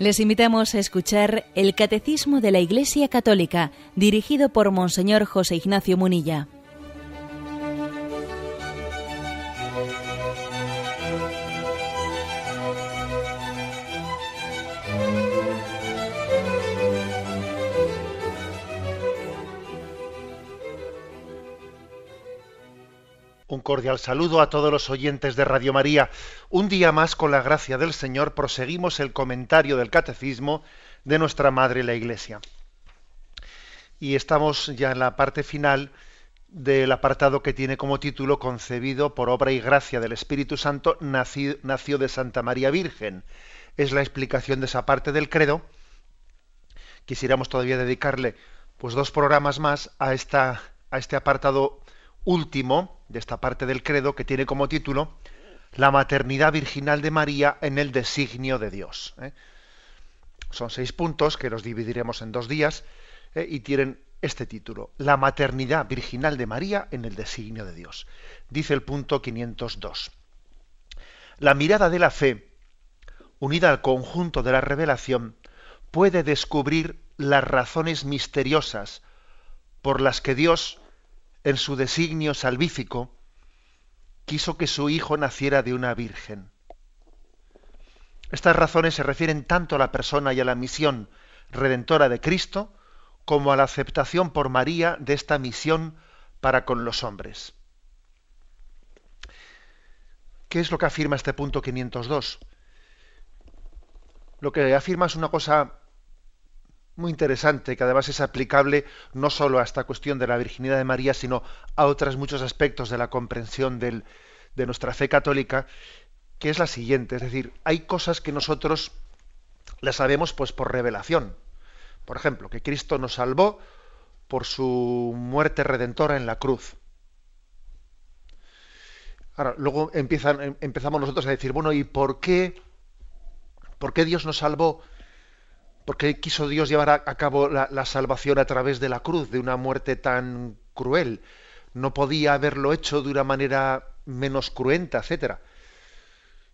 Les invitamos a escuchar el Catecismo de la Iglesia Católica, dirigido por Monseñor José Ignacio Munilla. Cordial saludo a todos los oyentes de Radio María. Un día más, con la gracia del Señor, proseguimos el comentario del Catecismo de nuestra Madre la Iglesia. Y estamos ya en la parte final del apartado que tiene como título Concebido por obra y gracia del Espíritu Santo, nació, de Santa María Virgen. Es la explicación de esa parte del credo. Quisiéramos todavía dedicarle pues dos programas más a, esta, a este apartado último de esta parte del credo que tiene como título La maternidad virginal de María en el designio de Dios. ¿eh? Son seis puntos que los dividiremos en dos días ¿eh? y tienen este título, La maternidad virginal de María en el designio de Dios. Dice el punto 502. La mirada de la fe, unida al conjunto de la revelación, puede descubrir las razones misteriosas por las que Dios en su designio salvífico, quiso que su hijo naciera de una virgen. Estas razones se refieren tanto a la persona y a la misión redentora de Cristo, como a la aceptación por María de esta misión para con los hombres. ¿Qué es lo que afirma este punto 502? Lo que afirma es una cosa muy interesante, que además es aplicable no solo a esta cuestión de la virginidad de María, sino a otros muchos aspectos de la comprensión de nuestra fe católica, que es la siguiente, es decir, hay cosas que nosotros las sabemos pues por revelación. Por ejemplo, que Cristo nos salvó por su muerte redentora en la cruz. Ahora, luego em, empezamos nosotros a decir, bueno, ¿y por qué? ¿Por qué Dios nos salvó ¿Por qué quiso Dios llevar a, cabo la, salvación a través de la cruz, de una muerte tan cruel? No podía haberlo hecho de una manera menos cruenta, etcétera.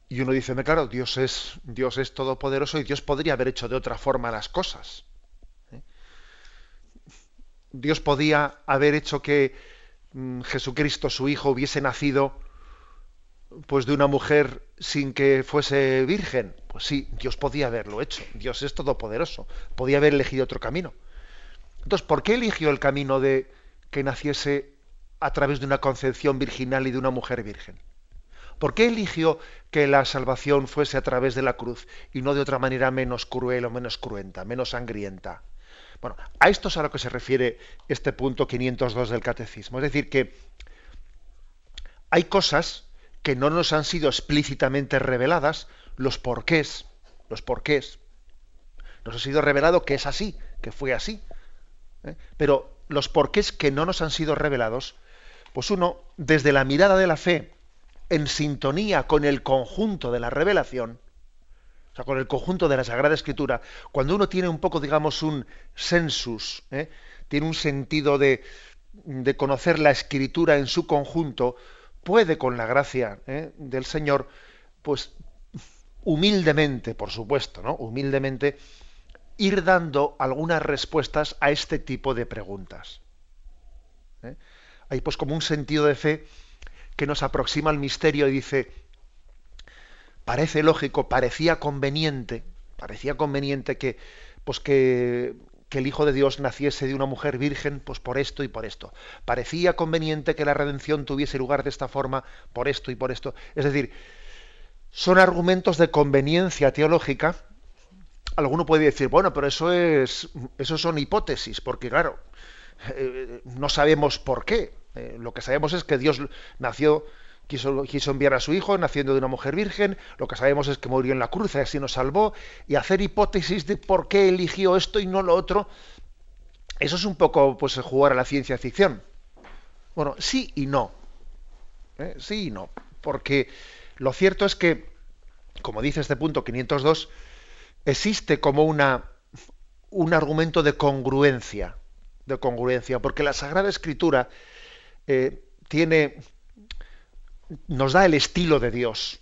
Y uno dice, claro, Dios es, Dios es todopoderoso y Dios podría haber hecho de otra forma las cosas. ¿eh? Dios podía haber hecho que mm, Jesucristo, su Hijo, hubiese nacido pues de una mujer sin que fuese virgen? Pues sí, Dios podía haberlo hecho. Dios es todopoderoso. Podía haber elegido otro camino. Entonces, ¿por qué eligió el camino de que naciese a través de una concepción virginal y de una mujer virgen? ¿Por qué eligió que la salvación fuese a través de la cruz y no de otra manera menos cruel o menos cruenta, menos sangrienta? Bueno, a esto es a lo que se refiere este punto 502 del catecismo. Es decir, que hay cosas que no nos han sido explícitamente reveladas, los porqués, los porqués. Nos ha sido revelado que es así, que fue así. ¿eh? Pero los porqués que no nos han sido revelados, pues uno, desde la mirada de la fe, en sintonía con el conjunto de la revelación, o sea, con el conjunto de la Sagrada Escritura, cuando uno tiene un poco, digamos, un sensus, ¿eh? tiene un sentido de, de conocer la Escritura en su conjunto, puede con la gracia ¿eh? del Señor, pues humildemente, por supuesto, ¿no? Humildemente, ir dando algunas respuestas a este tipo de preguntas. ¿eh? Hay pues como un sentido de fe que nos aproxima al misterio y dice, parece lógico, parecía conveniente, parecía conveniente que, pues que que el Hijo de Dios naciese de una mujer virgen, pues por esto y por esto. Parecía conveniente que la redención tuviese lugar de esta forma, por esto y por esto. Es decir, son argumentos de conveniencia teológica. Alguno puede decir, bueno, pero eso es, eso son hipótesis, porque claro, eh, no sabemos por qué. Eh, lo que sabemos es que Dios nació quiso, enviar a su hijo naciendo de una mujer virgen, lo que sabemos es que murió en la cruz y así nos salvó, y hacer hipótesis de por qué eligió esto y no lo otro, eso es un poco pues jugar a la ciencia ficción. Bueno, sí y no. ¿eh? Sí y no. Porque lo cierto es que, como dice este punto 502, existe como una, un argumento de congruencia, de congruencia, porque la Sagrada Escritura eh, tiene nos da el estilo de Dios.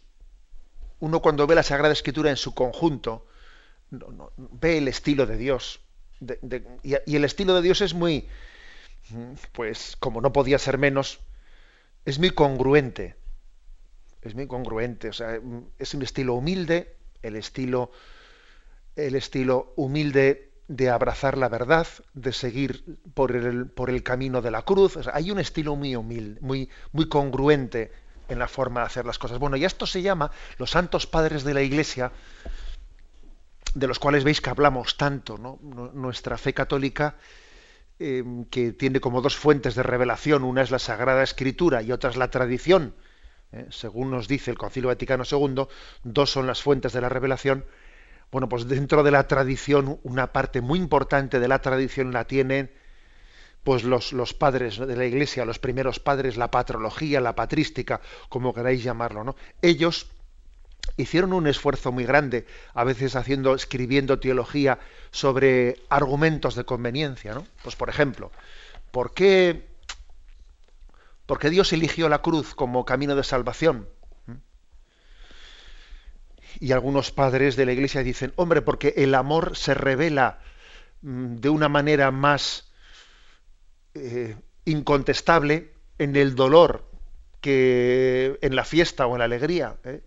Uno cuando ve la Sagrada Escritura en su conjunto, ve el estilo de Dios. y, el estilo de Dios es muy, pues como no podía ser menos, es muy congruente. Es muy congruente. O sea, es un estilo humilde, el estilo, el estilo humilde de abrazar la verdad, de seguir por el, por el camino de la cruz. hay un estilo muy humilde, muy, muy congruente en la forma de hacer las cosas. Bueno, y esto se llama los santos padres de la Iglesia, de los cuales veis que hablamos tanto, ¿no? Nuestra fe católica, em, que tiene como dos fuentes de revelación, una es la Sagrada Escritura y otra es la tradición, ¿eh? según nos dice el Concilio Vaticano II, dos son las fuentes de la revelación, bueno, pues dentro de la tradición, una parte muy importante de la tradición la tienen pues los, los, padres de la iglesia, los primeros padres, la patrología, la patrística, como queráis llamarlo, ¿no? Ellos hicieron un esfuerzo muy grande, a veces haciendo, escribiendo teología sobre argumentos de conveniencia, ¿no? Pues por ejemplo, ¿por qué, ¿por qué Dios eligió la cruz como camino de salvación? y algunos padres de la iglesia dicen, hombre, porque el amor se revela mm, de una manera más eh, incontestable en el dolor que en la fiesta o en la alegría. ¿eh?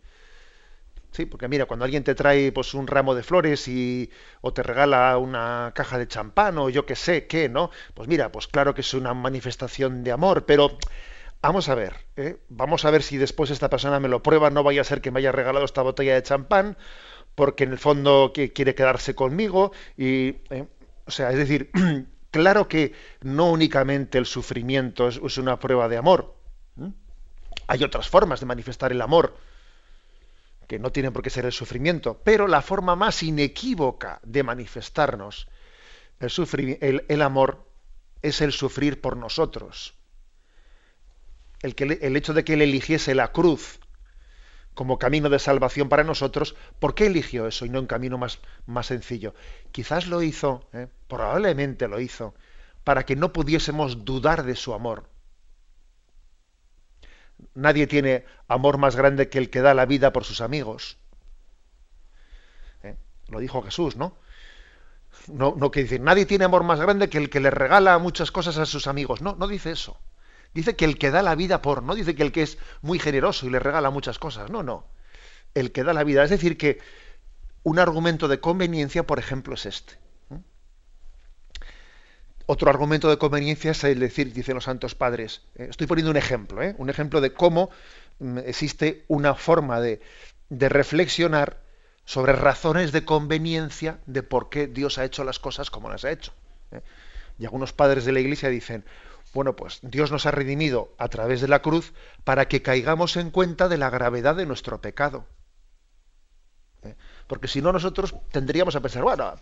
Sí, porque mira, cuando alguien te trae pues un ramo de flores y o te regala una caja de champán o yo qué sé qué, ¿no? Pues mira, pues claro que es una manifestación de amor, pero Vamos a ver, ¿eh? vamos a ver si después esta persona me lo prueba, no vaya a ser que me haya regalado esta botella de champán, porque en el fondo quiere quedarse conmigo y, o sea, es decir, claro que no únicamente el sufrimiento es, una prueba de amor. Hay otras formas de manifestar el amor que no tienen por qué ser el sufrimiento, pero la forma más inequívoca de manifestarnos el, el amor es el sufrir por nosotros el, el hecho de que él eligiese la cruz como camino de salvación para nosotros, ¿por qué eligió eso y no un camino más, más sencillo? Quizás lo hizo, ¿eh? probablemente lo hizo, para que no pudiésemos dudar de su amor. Nadie tiene amor más grande que el que da la vida por sus amigos. ¿Eh? Lo dijo Jesús, ¿no? No, no que decir, nadie tiene amor más grande que el que le regala muchas cosas a sus amigos. No, no dice eso. Dice que el que da la vida por, no dice que el que es muy generoso y le regala muchas cosas, no, no. El que da la vida. Es decir, que un argumento de conveniencia, por ejemplo, es este. Otro argumento de conveniencia es el decir, dicen los santos padres, eh, estoy poniendo un ejemplo, ¿eh? un ejemplo de cómo mm, existe una forma de, de reflexionar sobre razones de conveniencia de por qué Dios ha hecho las cosas como las ha hecho. ¿eh? Y algunos padres de la Iglesia dicen, bueno, pues Dios nos ha redimido a través de la cruz para que caigamos en cuenta de la gravedad de nuestro pecado. ¿Eh? Porque si no, nosotros tendríamos a pensar, bueno,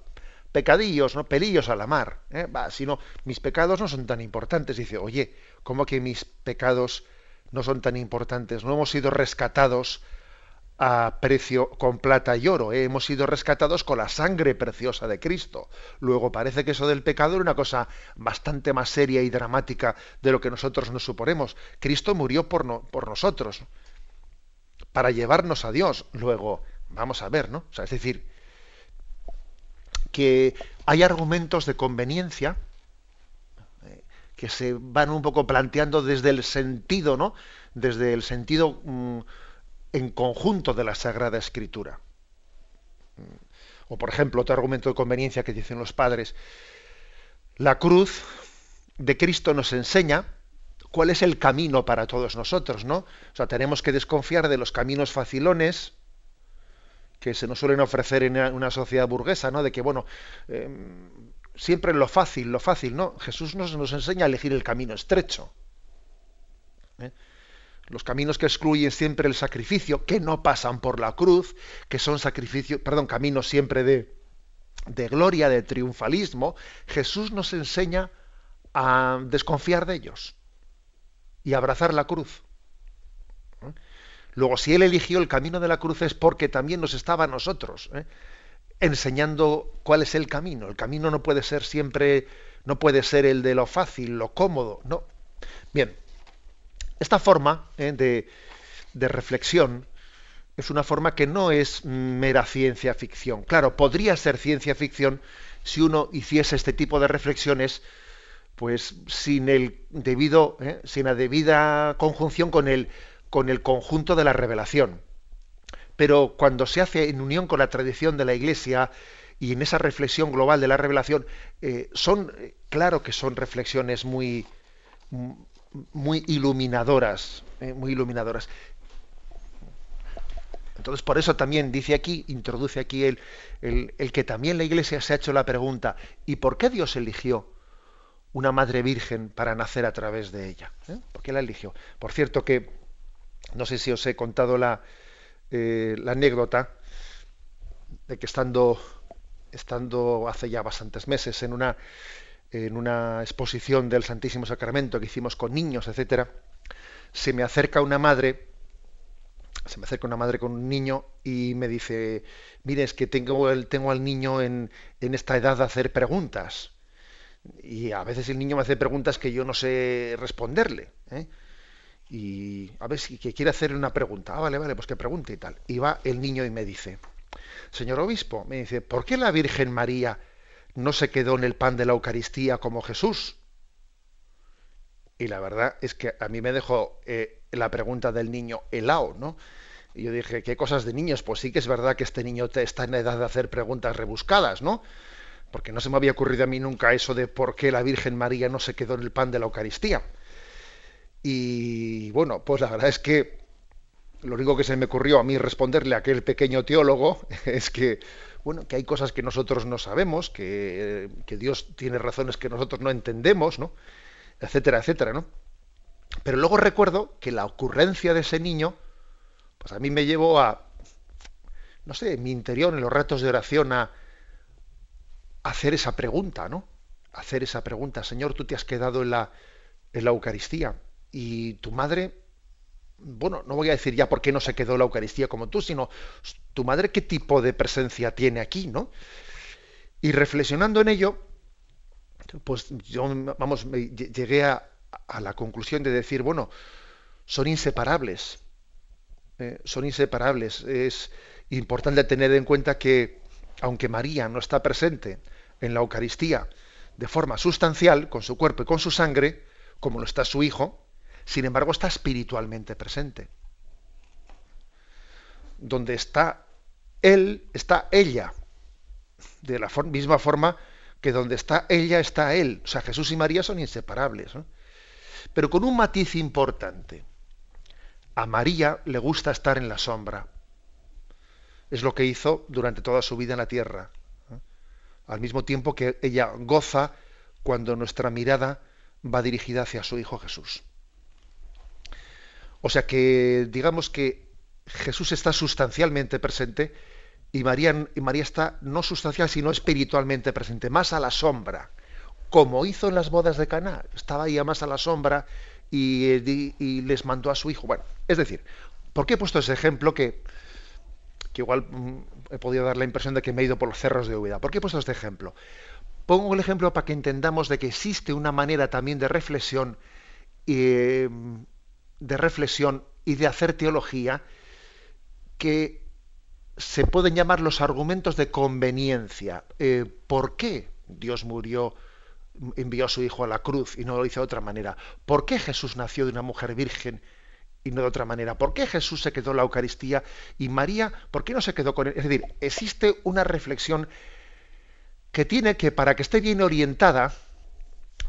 pecadillos, ¿no? Pelillos a la mar. ¿eh? si no, mis pecados no son tan importantes. Dice, oye, ¿cómo que mis pecados no son tan importantes? No hemos sido rescatados a precio con plata y oro. ¿eh? Hemos sido rescatados con la sangre preciosa de Cristo. Luego parece que eso del pecado era una cosa bastante más seria y dramática de lo que nosotros nos suponemos. Cristo murió por, no, por nosotros, para llevarnos a Dios. Luego, vamos a ver, ¿no? O sea, es decir, que hay argumentos de conveniencia eh, que se van un poco planteando desde el sentido, ¿no? Desde el sentido... Mm, en conjunto de la Sagrada Escritura. O, por ejemplo, otro argumento de conveniencia que dicen los padres, la cruz de Cristo nos enseña cuál es el camino para todos nosotros, ¿no? O sea, tenemos que desconfiar de los caminos facilones que se nos suelen ofrecer en una sociedad burguesa, ¿no? De que, bueno, em, siempre lo fácil, lo fácil, ¿no? Jesús nos, nos enseña a elegir el camino estrecho. ¿eh? Los caminos que excluyen siempre el sacrificio, que no pasan por la cruz, que son sacrificios, perdón, caminos siempre de, de gloria, de triunfalismo, Jesús nos enseña a desconfiar de ellos y abrazar la cruz. ¿Eh? Luego, si Él eligió el camino de la cruz es porque también nos estaba a nosotros ¿eh? enseñando cuál es el camino. El camino no puede ser siempre, no puede ser el de lo fácil, lo cómodo, no. Bien, esta forma eh, de, reflexión es una forma que no es mera ciencia ficción. Claro, podría ser ciencia ficción si uno hiciese este tipo de reflexiones pues sin el debido, ¿eh? sin la debida conjunción con el, con el conjunto de la revelación. Pero cuando se hace en unión con la tradición de la Iglesia y en esa reflexión global de la revelación, eh, son, claro que son reflexiones muy, muy iluminadoras, muy iluminadoras. Entonces, por eso también dice aquí, introduce aquí el, el, que también la Iglesia se ha hecho la pregunta, ¿y por qué Dios eligió una madre virgen para nacer a través de ella? ¿Eh? ¿Por qué la eligió? Por cierto que, no sé si os he contado la, eh, la anécdota de que estando, estando hace ya bastantes meses en una, en una exposición del Santísimo Sacramento que hicimos con niños, etcétera, se me acerca una madre se me acerca una madre con un niño y me dice, mire, es que tengo, el, tengo al niño en, esta edad de hacer preguntas. Y a veces el niño me hace preguntas que yo no sé responderle. ¿eh? Y a ver si quiere hacerle una pregunta. Ah, vale, vale, pues que pregunte y tal. Y va el niño y me dice, señor obispo, me dice, ¿por qué la Virgen María no se quedó en el pan de la Eucaristía como Jesús? Y la verdad es que a mí me dejó eh, la pregunta del niño helado, ¿no? Y yo dije, ¿qué cosas de niños? Pues sí que es verdad que este niño está en edad de hacer preguntas rebuscadas, ¿no? Porque no se me había ocurrido a mí nunca eso de por qué la Virgen María no se quedó en el pan de la Eucaristía. Y bueno, pues la verdad es que lo único que se me ocurrió a mí responderle a aquel pequeño teólogo es que, bueno, que hay cosas que nosotros no sabemos, que, Dios tiene razones que nosotros no entendemos, ¿no? etcétera, etcétera, ¿no? Pero luego recuerdo que la ocurrencia de ese niño, pues a mí me llevó a, no sé, en mi interior, en los ratos de oración, a, hacer esa pregunta, ¿no? hacer esa pregunta, Señor, tú te has quedado en la, en la Eucaristía y tu madre, bueno, no voy a decir ya por qué no se quedó la Eucaristía como tú, sino tu madre qué tipo de presencia tiene aquí, ¿no? Y reflexionando en ello, pues yo, vamos, llegué a, la conclusión de decir, bueno, son inseparables, eh, son inseparables. Es importante tener en cuenta que, aunque María no está presente en la Eucaristía de forma sustancial, con su cuerpo y con su sangre, como lo está su Hijo, sin embargo está espiritualmente presente. Donde está Él, está ella. De la misma forma que donde está ella está él. O sea, Jesús y María son inseparables. Pero con un matiz importante. A María le gusta estar en la sombra. Es lo que hizo durante toda su vida en la tierra. Al mismo tiempo que ella goza cuando nuestra mirada va dirigida hacia su Hijo Jesús. O sea que digamos que Jesús está sustancialmente presente y María, está no sustancial, sino espiritualmente presente, más a la sombra, como hizo en las bodas de Caná. Estaba ahí más a la sombra y, les mandó a su hijo. Bueno, es decir, ¿por qué he puesto ese ejemplo que, que igual mm, he podido dar la impresión de que me he ido por los cerros de Úbeda? ¿Por qué he puesto este ejemplo? Pongo el ejemplo para que entendamos de que existe una manera también de reflexión, eh, de reflexión y de hacer teología que se pueden llamar los argumentos de conveniencia. Eh, ¿Por qué Dios murió, envió a su Hijo a la cruz y no lo hizo de otra manera? ¿Por qué Jesús nació de una mujer virgen y no de otra manera? ¿Por qué Jesús se quedó en la Eucaristía y María, por qué no se quedó con él? Es decir, existe una reflexión que tiene que, para que esté bien orientada,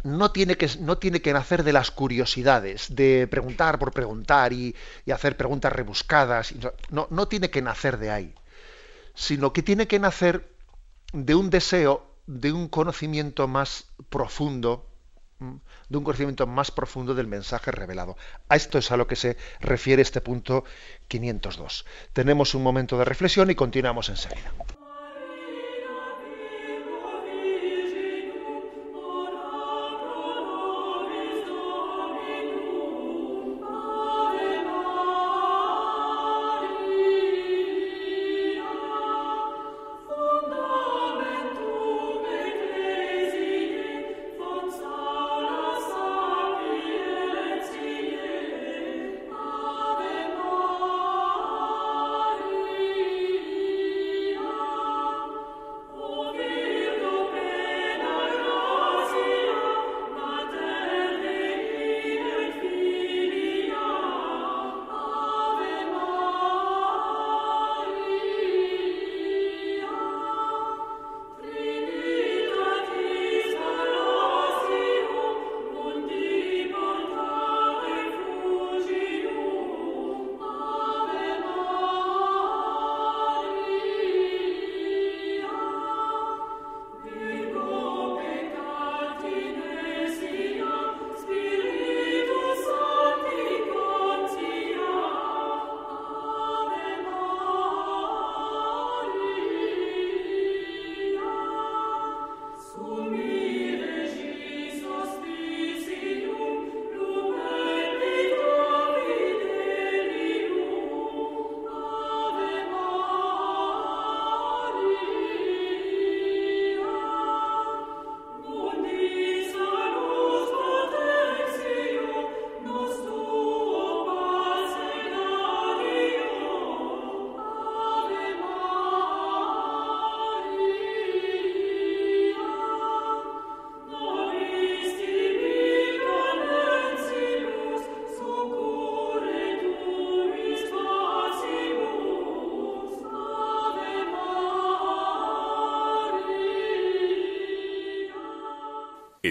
no tiene, que, no tiene que nacer de las curiosidades, de preguntar por preguntar y, hacer preguntas rebuscadas. No, no tiene que nacer de ahí, sino que tiene que nacer de un deseo, de un conocimiento más profundo, de un conocimiento más profundo del mensaje revelado. A esto es a lo que se refiere este punto 502. Tenemos un momento de reflexión y continuamos enseguida.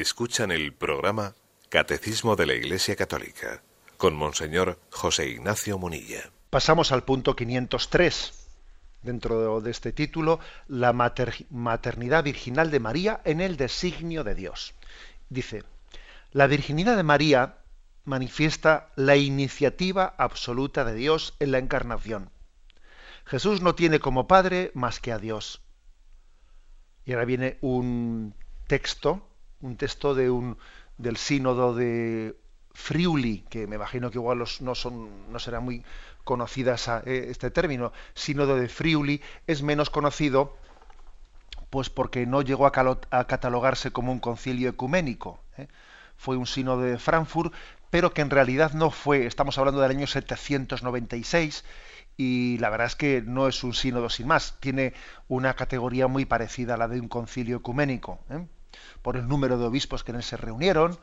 Escuchan el programa Catecismo de la Iglesia Católica con Monseñor José Ignacio Munilla. Pasamos al punto 503 dentro de este título, la maternidad virginal de María en el designio de Dios. Dice, la virginidad de María manifiesta la iniciativa absoluta de Dios en la encarnación. Jesús no tiene como padre más que a Dios. Y ahora viene un texto, un texto de un, del sínodo de Friuli, que me imagino que igual no, son, no será muy conocida eh, este término, sínodo de Friuli, es menos conocido pues porque no llegó a, catalogarse como un concilio ecuménico. ¿eh? Fue un sínodo de Frankfurt, pero que en realidad no fue, estamos hablando del año 796, y la verdad es que no es un sínodo sin más, tiene una categoría muy parecida a la de un concilio ecuménico, ¿eh? Por el número de obispos que en él se reunieron,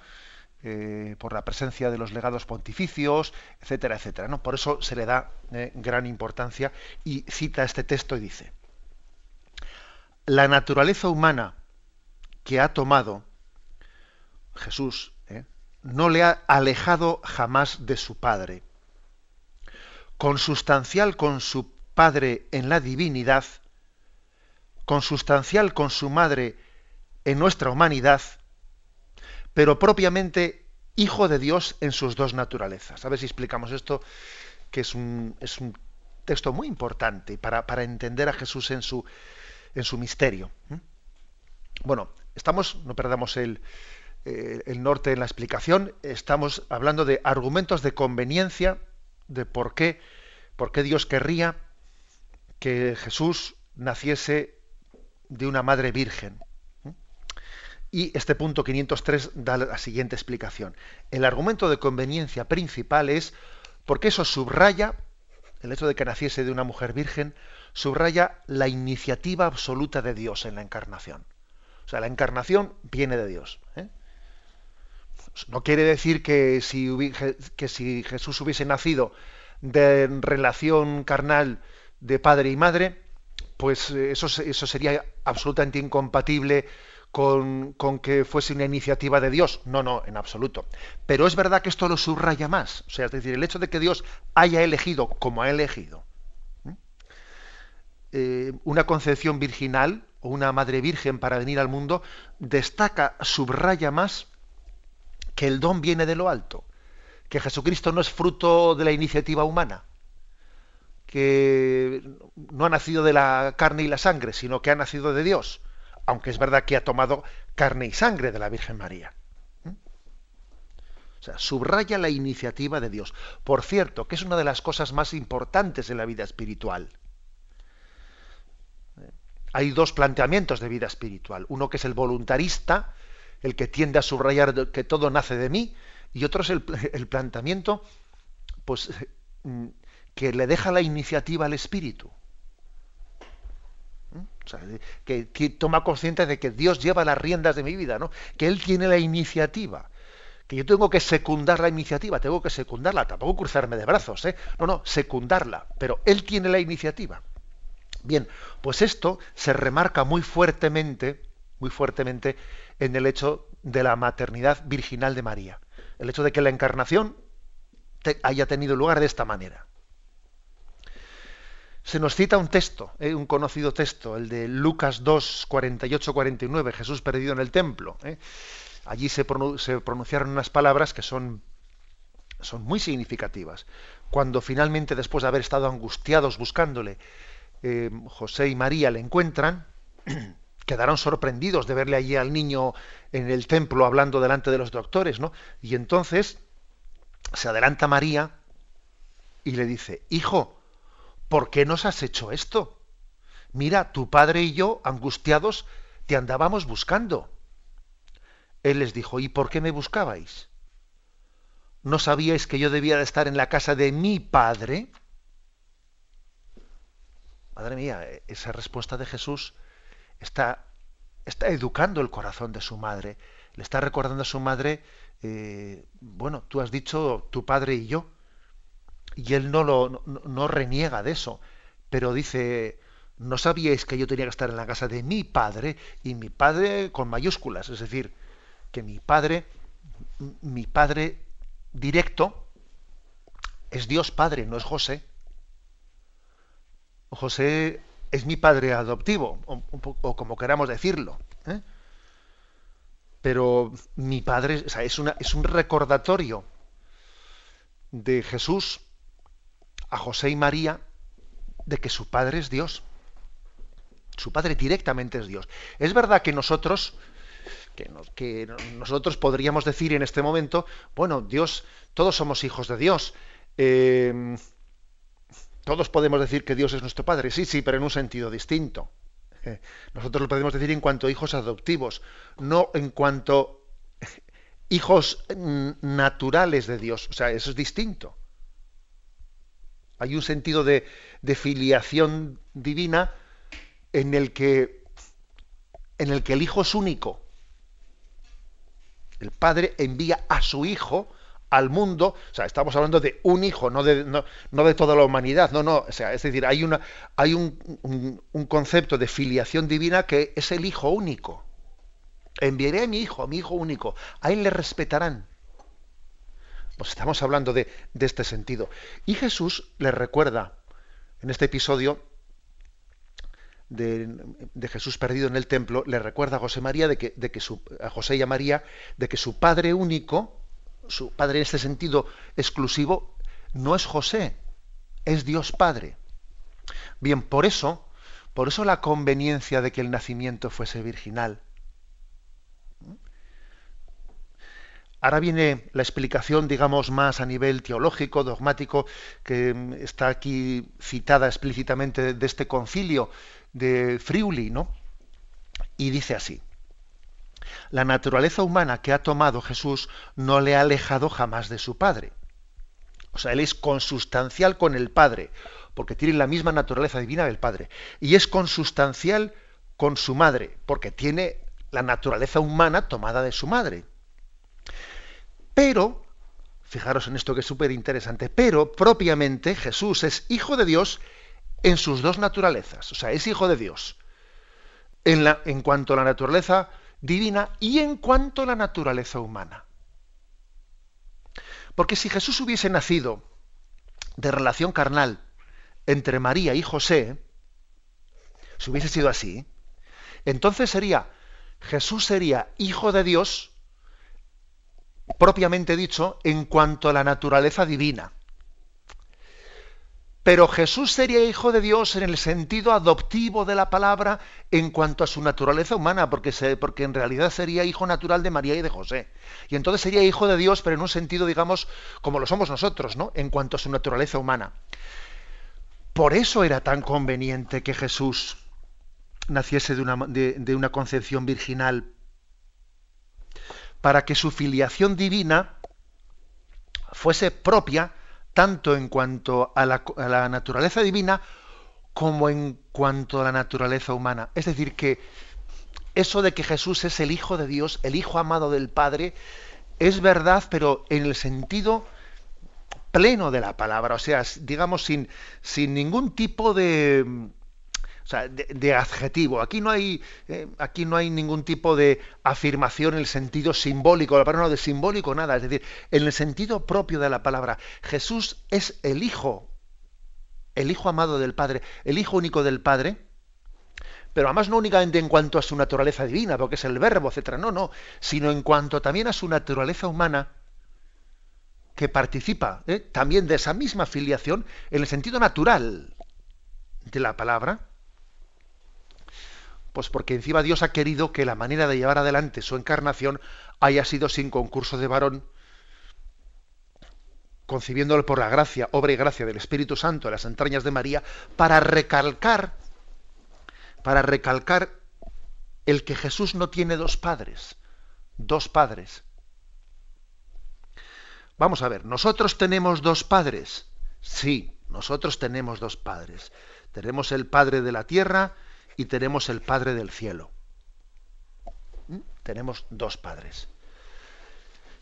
eh, por la presencia de los legados pontificios, etcétera, etcétera. ¿no? Por eso se le da eh, gran importancia y cita este texto y dice, la naturaleza humana que ha tomado Jesús no le ha alejado jamás de su Padre consustancial con su Padre en la divinidad, consustancial con su Madre en nuestra humanidad, pero propiamente Hijo de Dios en sus dos naturalezas. A ver si explicamos esto, que es un, es un texto muy importante para, para, entender a Jesús en su, en su misterio. Bueno, estamos, no perdamos el, eh, el norte en la explicación, estamos hablando de argumentos de conveniencia de por qué, por qué Dios querría que Jesús naciese de una madre virgen. Y este punto 503 da la siguiente explicación. El argumento de conveniencia principal es porque eso subraya, el hecho de que naciese de una mujer virgen, subraya la iniciativa absoluta de Dios en la encarnación. O sea, la encarnación viene de Dios. ¿eh? No quiere decir que si, que si Jesús hubiese nacido de relación carnal de padre y madre, pues eh, eso, eso sería absolutamente incompatible con, que fuese una iniciativa de Dios. No, no, en absoluto. Pero es verdad que esto lo subraya más. O sea, es decir, el hecho de que Dios haya elegido como ha elegido eh, una concepción virginal o una madre virgen para venir al mundo, destaca, subraya más que el don viene de lo alto, que Jesucristo no es fruto de la iniciativa humana, que no ha nacido de la carne y la sangre, sino que ha nacido de Dios, aunque es verdad que ha tomado carne y sangre de la Virgen María. ¿Mm? O sea, subraya la iniciativa de Dios. Por cierto, que es una de las cosas más importantes en la vida espiritual. Hay dos planteamientos de vida espiritual. Uno que es el voluntarista, el que tiende a subrayar que todo nace de mí, y otro es el, planteamiento pues, mm, que le deja la iniciativa al espíritu. Que, toma consciente de que Dios lleva las riendas de mi vida, ¿no? que Él tiene la iniciativa, que yo tengo que secundar la iniciativa, tengo que secundarla, tampoco cruzarme de brazos, ¿eh? no, no, secundarla, pero Él tiene la iniciativa. Bien, pues esto se remarca muy fuertemente, muy fuertemente en el hecho de la maternidad virginal de María. El hecho de que la encarnación haya tenido lugar de esta manera. Se nos cita un texto, eh, un conocido texto, el de Lucas 2, 48, 49, Jesús perdido en el templo. Eh. Allí se, pronunciaron unas palabras que son, son muy significativas. Cuando finalmente, después de haber estado angustiados buscándole, eh, José y María le encuentran, quedaron sorprendidos de verle allí al niño en el templo hablando delante de los doctores, ¿no? Y entonces se adelanta María y le dice, hijo, ¿por qué nos has hecho esto? Mira, tu padre y yo, angustiados, te andábamos buscando. Él les dijo, ¿y por qué me buscabais? ¿No sabíais que yo debía de estar en la casa de mi padre? Madre mía, esa respuesta de Jesús está, está educando el corazón de su madre. Le está recordando a su madre, eh, bueno, tú has dicho tu padre y yo. Y él no, lo, no, reniega de eso, pero dice, no sabíais que yo tenía que estar en la casa de mi padre y mi padre con mayúsculas, es decir, que mi padre, mi padre directo, es Dios Padre, no es José. José es mi padre adoptivo, o, como queramos decirlo. ¿eh? Pero mi padre es, es un recordatorio de Jesús a José y María de que su padre es Dios. Su padre directamente es Dios. Es verdad que nosotros, que, nosotros podríamos decir en este momento, bueno, Dios, todos somos hijos de Dios. Eh, todos podemos decir que Dios es nuestro Padre, sí, sí, pero en un sentido distinto. Eh, nosotros lo podemos decir en cuanto a hijos adoptivos, no en cuanto hijos naturales de Dios. O sea, eso es distinto. Hay un sentido de, filiación divina en el que el hijo es único. El padre envía a su hijo al mundo, o sea, estamos hablando de un hijo, no de, toda la humanidad, no, no, o sea, es decir, hay un, un, concepto de filiación divina que es el hijo único. Enviaré a mi hijo, a mi hijo único, a él le respetarán. Pues estamos hablando de, este sentido. Y Jesús le recuerda en este episodio de, Jesús perdido en el templo, le recuerda a José María de que, de que José y a María de que su padre único, su padre en este sentido exclusivo, no es José, es Dios Padre. Bien, por eso, por eso la conveniencia de que el nacimiento fuese virginal. Ahora viene la explicación, digamos, más a nivel teológico, dogmático, que está aquí citada explícitamente de este concilio de Friuli, ¿no? Y dice así la naturaleza humana que ha tomado Jesús no le ha alejado jamás de su Padre. O sea, Él es consustancial con el Padre, porque tiene la misma naturaleza divina del Padre. Y es consustancial con su madre, porque tiene la naturaleza humana tomada de su madre. Pero, fijaros en esto que es súper interesante, pero propiamente Jesús es hijo de Dios en sus dos naturalezas. O sea, es hijo de Dios. En, la, en cuanto a la naturaleza divina y en cuanto a la naturaleza humana. Porque si Jesús hubiese nacido de relación carnal entre María y José, si hubiese sido así, entonces sería, Jesús sería hijo de Dios, propiamente dicho, en cuanto a la naturaleza divina. Pero Jesús sería hijo de Dios en el sentido adoptivo de la palabra en cuanto a su naturaleza humana, porque, en realidad sería hijo natural de María y de José. Y entonces sería hijo de Dios, pero en un sentido, digamos, como lo somos nosotros, ¿no? En cuanto a su naturaleza humana. Por eso era tan conveniente que Jesús naciese de una, de una concepción virginal, para que su filiación divina fuese propia tanto en cuanto a la, naturaleza divina como en cuanto a la naturaleza humana. Es decir, que eso de que Jesús es el Hijo de Dios, el Hijo amado del Padre, es verdad, pero en el sentido pleno de la palabra, o sea, digamos sin, sin ningún tipo de, o sea, de, adjetivo. Aquí no hay eh, aquí no hay ningún tipo de afirmación en el sentido simbólico, la palabra no de simbólico nada, es decir, en el sentido propio de la palabra. Jesús es el hijo, el hijo amado del Padre, el hijo único del Padre. Pero además no únicamente en cuanto a su naturaleza divina, porque es el verbo, etcétera, no, no, sino en cuanto también a su naturaleza humana, que participa ¿eh? también de esa misma filiación en el sentido natural de la palabra. Pues porque encima Dios ha querido que la manera de llevar adelante su encarnación haya sido sin concurso de varón, concibiéndolo por la gracia, obra y gracia del Espíritu Santo en las entrañas de María, para recalcar, para recalcar el que Jesús no tiene dos padres, dos padres. Vamos a ver, ¿nosotros tenemos dos padres? Sí, nosotros tenemos dos padres. Tenemos el Padre de la tierra y tenemos el Padre del cielo. ¿Mm? Tenemos dos padres.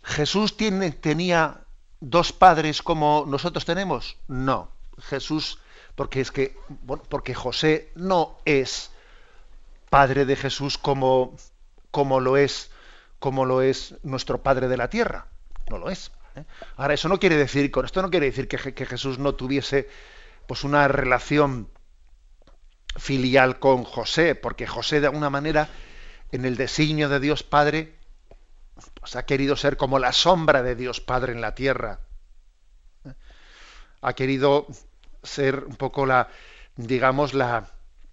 ¿Jesús tiene, tenía dos padres como nosotros tenemos? No. Jesús, porque es que, porque José no es padre de Jesús como, como lo es como lo es nuestro Padre de la Tierra. No lo es. ¿eh? Ahora, eso no quiere decir, con esto no quiere decir que, que Jesús no tuviese pues una relación filial con José, porque José de alguna manera, en el designio de Dios Padre, pues ha querido ser como la sombra de Dios Padre en la tierra. Ha querido ser un poco la, digamos, la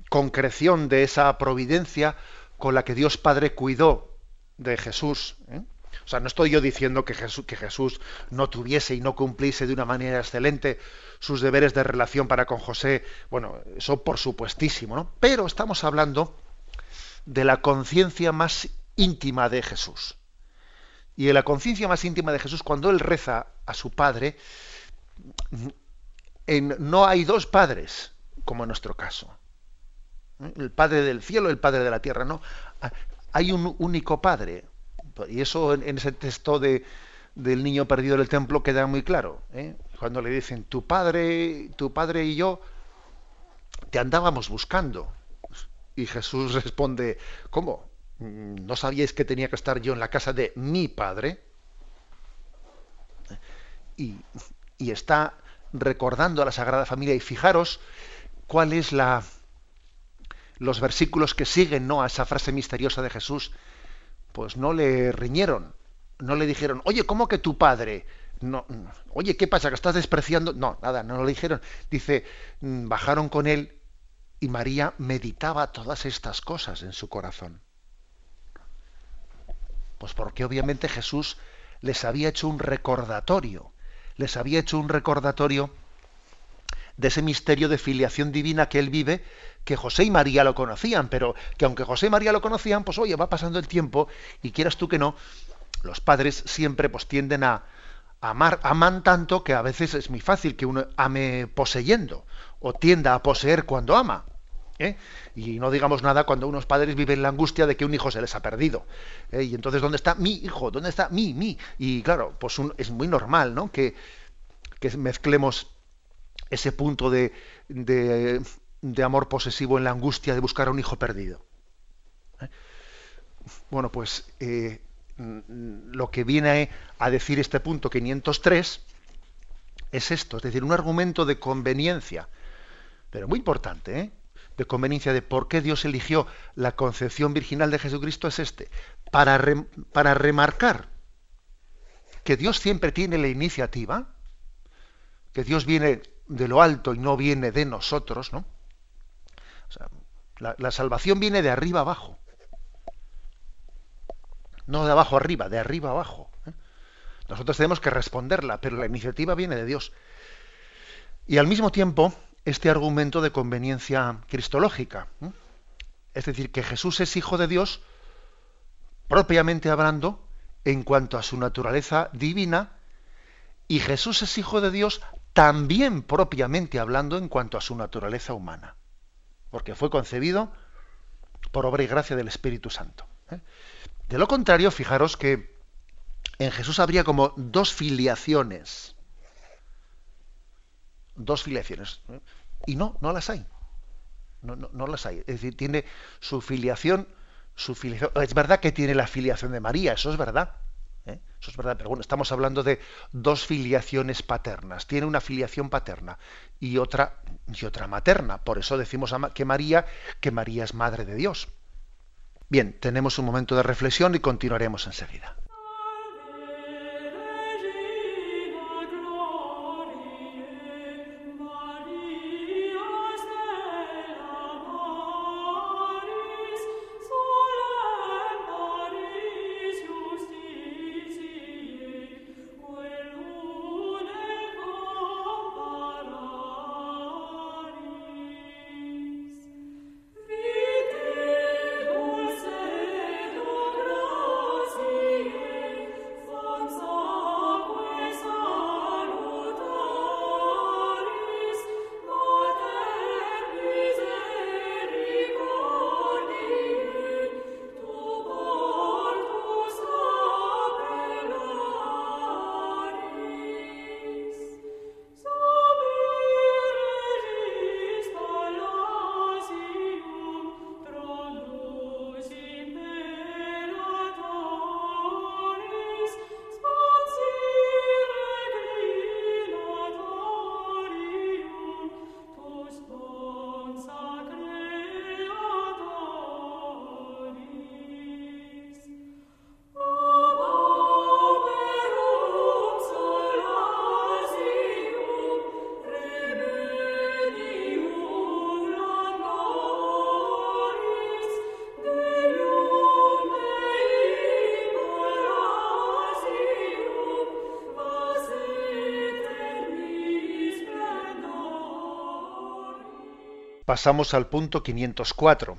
concreción de esa providencia con la que Dios Padre cuidó de Jesús. ¿eh? O sea, no estoy yo diciendo que Jesús, no tuviese y no cumpliese de una manera excelente sus deberes de relación para con José. Bueno, eso por supuestísimo, ¿no? Pero estamos hablando de la conciencia más íntima de Jesús. Y en la conciencia más íntima de Jesús, cuando él reza a su Padre, en, no hay dos padres, como en nuestro caso. El Padre del cielo, el Padre de la tierra, no. Hay un único Padre. Y eso en, ese texto de, del niño perdido del templo queda muy claro. ¿eh? Cuando le dicen, tu padre, tu padre y yo te andábamos buscando. Y Jesús responde, ¿cómo? ¿No sabíais que tenía que estar yo en la casa de mi padre? Y, y está recordando a la Sagrada Familia. Y fijaros cuál es la los versículos que siguen ¿no? a esa frase misteriosa de Jesús, pues no le riñeron, no le dijeron, oye, ¿cómo que tu padre? No, oye, ¿qué pasa? ¿Que estás despreciando? No, nada, no lo dijeron. Dice, mm, bajaron con él y María meditaba todas estas cosas en su corazón. Pues porque obviamente Jesús les había hecho un recordatorio, les había hecho un recordatorio de ese misterio de filiación divina que él vive, que José y María lo conocían, pero que aunque José y María lo conocían, pues oye, va pasando el tiempo y quieras tú que no, los padres siempre pues tienden a, amar, aman tanto que a veces es muy fácil que uno ame poseyendo o tienda a poseer cuando ama. ¿eh? Y no digamos nada cuando unos padres viven la angustia de que un hijo se les ha perdido. ¿eh? Y entonces, ¿dónde está mi hijo? ¿Dónde está mi, mi? Y claro, pues es muy normal ¿no? que, mezclemos ese punto de, de, amor posesivo en la angustia de buscar a un hijo perdido. ¿eh? Bueno, pues lo que viene a decir este punto 503 es esto, es decir, un argumento de conveniencia, pero muy importante, ¿eh? de conveniencia de por qué Dios eligió la concepción virginal de Jesucristo es este, para, para remarcar que Dios siempre tiene la iniciativa, que Dios viene de lo alto y no viene de nosotros, ¿no? La, salvación viene de arriba abajo, no de abajo arriba, de arriba abajo. ¿eh? Nosotros tenemos que responderla, pero la iniciativa viene de Dios. Y al mismo tiempo, este argumento de conveniencia cristológica. Es decir, que Jesús es hijo de Dios, propiamente hablando, en cuanto a su naturaleza divina, y Jesús es hijo de Dios también propiamente hablando en cuanto a su naturaleza humana, porque fue concebido por obra y gracia del Espíritu Santo. ¿eh? De lo contrario, fijaros que en Jesús habría como dos filiaciones. Dos filiaciones. ¿eh? Y no, no las hay. No, no, las hay. Es decir, tiene su filiación, su filiación. Es verdad que tiene la filiación de María, eso es verdad. ¿Eh? Eso es verdad, pero bueno, estamos hablando de dos filiaciones paternas. Tiene una filiación paterna y otra, y otra materna. Por eso decimos que María, que María es madre de Dios. Bien, tenemos un momento de reflexión y continuaremos enseguida. Pasamos al punto 504.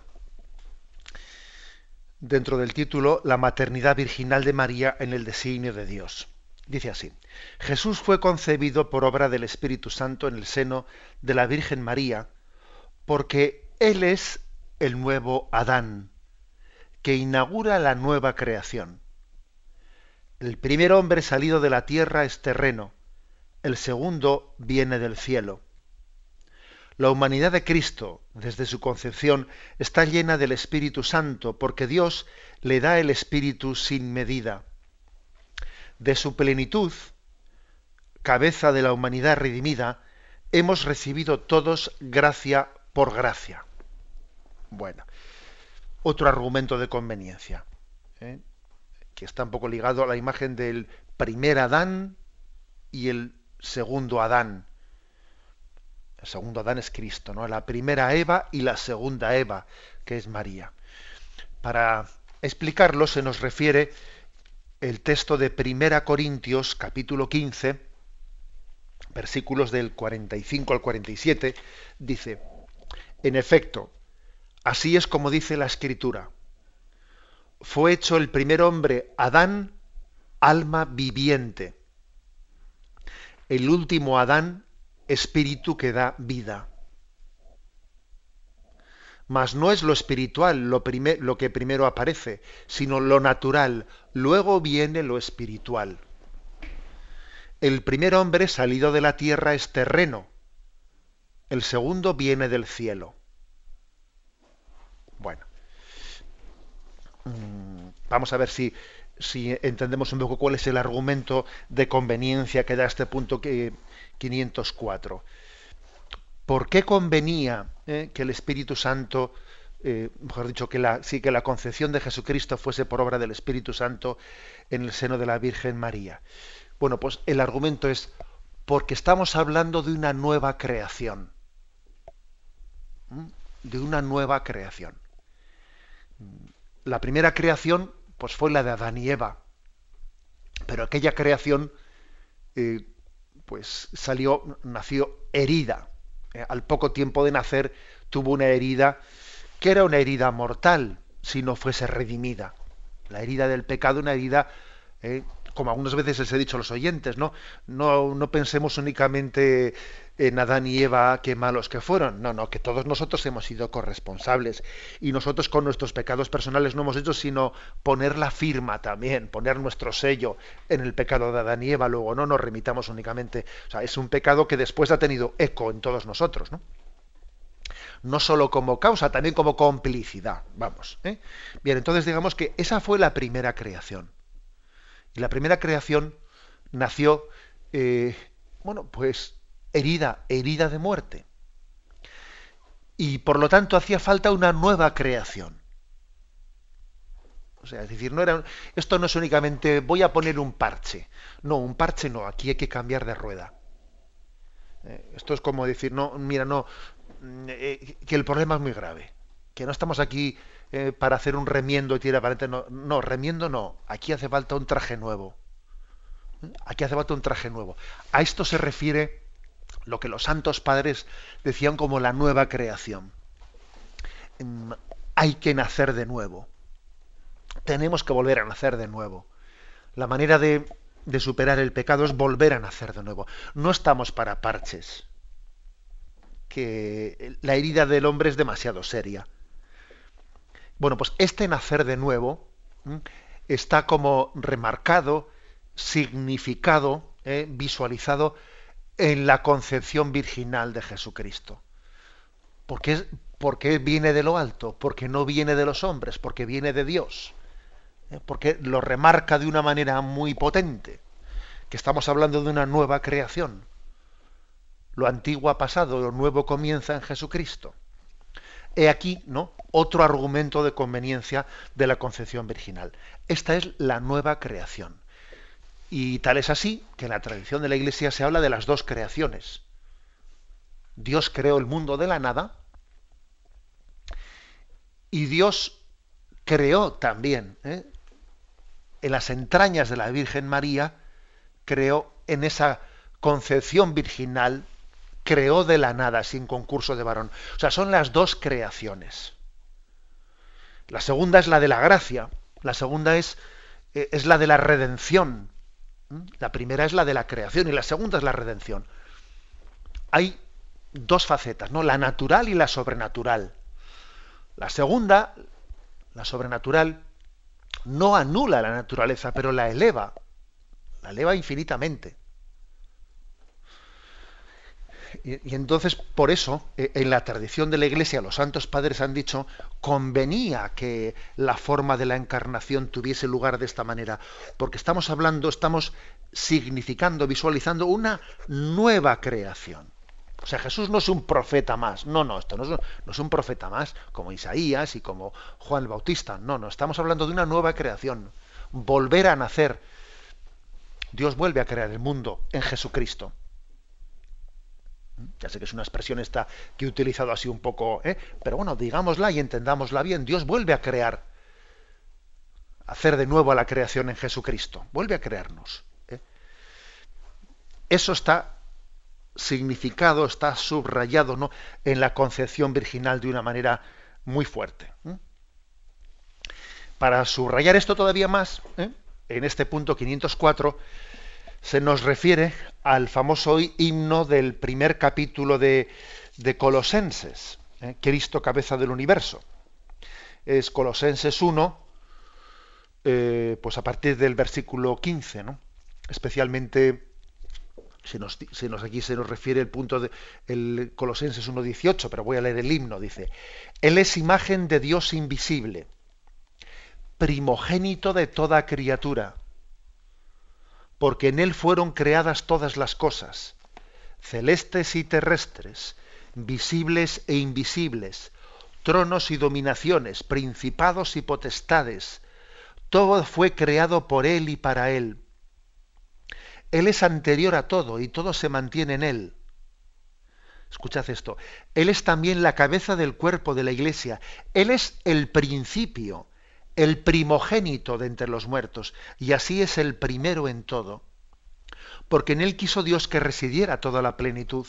Dentro del título, La maternidad virginal de María en el designio de Dios. Dice así, Jesús fue concebido por obra del Espíritu Santo en el seno de la Virgen María, porque Él es el nuevo Adán, que inaugura la nueva creación. El primer hombre salido de la tierra es terreno, el segundo viene del cielo. La humanidad de Cristo, desde su concepción, está llena del Espíritu Santo, porque Dios le da el Espíritu sin medida. De su plenitud, cabeza de la humanidad redimida, hemos recibido todos gracia por gracia. Bueno, otro argumento de conveniencia, ¿eh? que está un poco ligado a la imagen del primer Adán y el segundo Adán. El segundo Adán es Cristo, ¿no? La primera Eva y la segunda Eva, que es María. Para explicarlo se nos refiere el texto de Primera Corintios, capítulo 15, versículos del 45 al 47, dice, en efecto, así es como dice la Escritura, fue hecho el primer hombre, Adán, alma viviente. El último Adán, espíritu que da vida. Mas no es lo espiritual lo, lo, que primero aparece, sino lo natural. Luego viene lo espiritual. El primer hombre salido de la tierra es terreno. El segundo viene del cielo. Bueno. Mm, vamos a ver si, si entendemos un poco cuál es el argumento de conveniencia que da este punto que 504. ¿Por qué convenía eh, que el Espíritu Santo, eh, mejor dicho, que la, concepción de Jesucristo fuese por obra del Espíritu Santo en el seno de la Virgen María? Bueno, pues el argumento es porque estamos hablando de una nueva creación. De una nueva creación. La primera creación, pues fue la de Adán y Eva. Pero aquella creación eh, pues salió, nació herida. Eh, al poco tiempo de nacer tuvo una herida que era una herida mortal si no fuese redimida. La herida del pecado, una herida eh, como algunas veces les he dicho a los oyentes, ¿no? No, no pensemos únicamente en Adán y Eva, qué malos que fueron. No, no, que todos nosotros hemos sido corresponsables. Y nosotros con nuestros pecados personales no hemos hecho sino poner la firma también, poner nuestro sello en el pecado de Adán y Eva. Luego no nos remitamos únicamente. O sea, es un pecado que después ha tenido eco en todos nosotros, ¿no? No solo como causa, también como complicidad. Vamos. ¿eh? Bien, entonces digamos que esa fue la primera creación. Y la primera creación nació, eh, bueno, pues herida, herida de muerte. Y por lo tanto hacía falta una nueva creación. O sea, es decir, no era, esto no es únicamente voy a poner un parche. No, un parche no, aquí hay que cambiar de rueda. Eh, esto es como decir, no, mira, no, mm, eh, que el problema es muy grave. Que no estamos aquí eh, para hacer un remiendo y tira para no, no, remiendo no. Aquí hace falta un traje nuevo. Aquí hace falta un traje nuevo. A esto se refiere lo que los santos padres decían como la nueva creación. Mm, hay que nacer de nuevo. Tenemos que volver a nacer de nuevo. La manera de, de superar el pecado es volver a nacer de nuevo. No estamos para parches. Que la herida del hombre es demasiado seria bueno, pues este nacer de nuevo está como remarcado, significado, eh, visualizado en la concepción virginal de Jesucristo. ¿Por porque viene de lo alto, porque no viene de los hombres, porque viene de Dios. ¿eh? Porque lo remarca de una manera muy potente, que estamos hablando de una nueva creación. Lo antiguo ha pasado, lo nuevo comienza en Jesucristo. He aquí, ¿no? Otro argumento de conveniencia de la concepción virginal. Esta es la nueva creación. Y tal es así que en la tradición de la Iglesia se habla de las dos creaciones. Dios creó el mundo de la nada y Dios creó también ¿eh? en las entrañas de la Virgen María, creó en esa concepción virginal creó de la nada, sin concurso de varón. O sea, son las dos creaciones. La segunda es la de la gracia, la segunda es, eh, es la de la redención. ¿Mm? La primera es la de la creación y la segunda es la redención. Hay dos facetas, ¿no? La natural y la sobrenatural. La segunda, la sobrenatural, no anula la naturaleza, pero la eleva. La eleva infinitamente. Y, entonces, por eso, e, en la tradición de la Iglesia, los santos padres han dicho, convenía que la forma de la encarnación tuviese lugar de esta manera, porque estamos hablando, estamos significando, visualizando una nueva creación. O sea, Jesús no es un profeta más. No, no, esto no no es un profeta más, como Isaías y como Juan el Bautista. No, no, estamos hablando de una nueva creación. Volver a nacer. Dios vuelve a crear el mundo en Jesucristo. Ya sé que es una expresión esta que he utilizado así un poco, ¿eh? pero bueno, digámosla y entendámosla bien. Dios vuelve a crear, hacer de nuevo a la creación en Jesucristo. Vuelve a crearnos. ¿eh? Eso está significado, está subrayado ¿no? en la concepción virginal de una manera muy fuerte. ¿eh? Para subrayar esto todavía más, en este punto 504, se nos refiere al famoso himno del primer capítulo de, Colosenses, ¿eh? Cristo cabeza del universo. Es Colosenses 1, eh, pues a partir del versículo 15, ¿no? especialmente se nos, aquí se nos refiere el punto de el Colosenses 1.18, pero voy a leer el himno, dice, Él es imagen de Dios invisible, primogénito de toda criatura porque en él fueron creadas todas las cosas, celestes y terrestres, visibles e invisibles, tronos y dominaciones, principados y potestades. Todo fue creado por él y para él. Él es anterior a todo y todo se mantiene en él. Escuchad esto. Él es también la cabeza del cuerpo de la iglesia. Él es el principio el primogénito de entre los muertos, y así es el primero en todo, porque en él quiso Dios que residiera toda la plenitud,